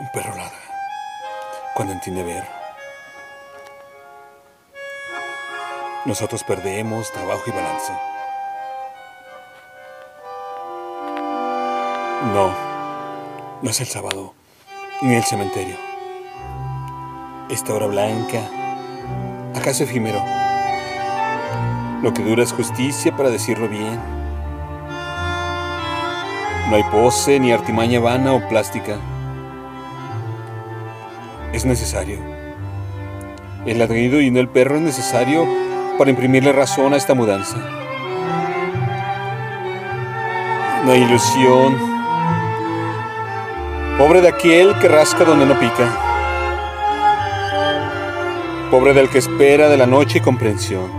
Un perro ladra cuando entiende ver. Nosotros perdemos trabajo y balance. No, no es el sábado, ni el cementerio. Esta hora blanca, acaso efímero. Lo que dura es justicia para decirlo bien. No hay pose ni artimaña vana o plástica. Es necesario. El ladrido y no el perro es necesario para imprimirle razón a esta mudanza. Hay ilusión. Pobre de aquel que rasca donde no pica. Pobre del que espera de la noche y comprensión.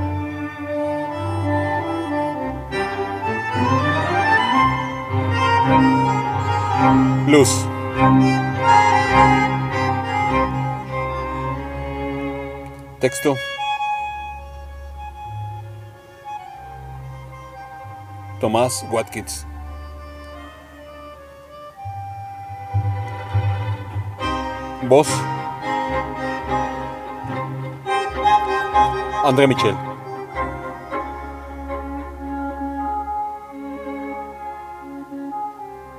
Luz. Texto. Tomás Watkins. Voz. André Michel.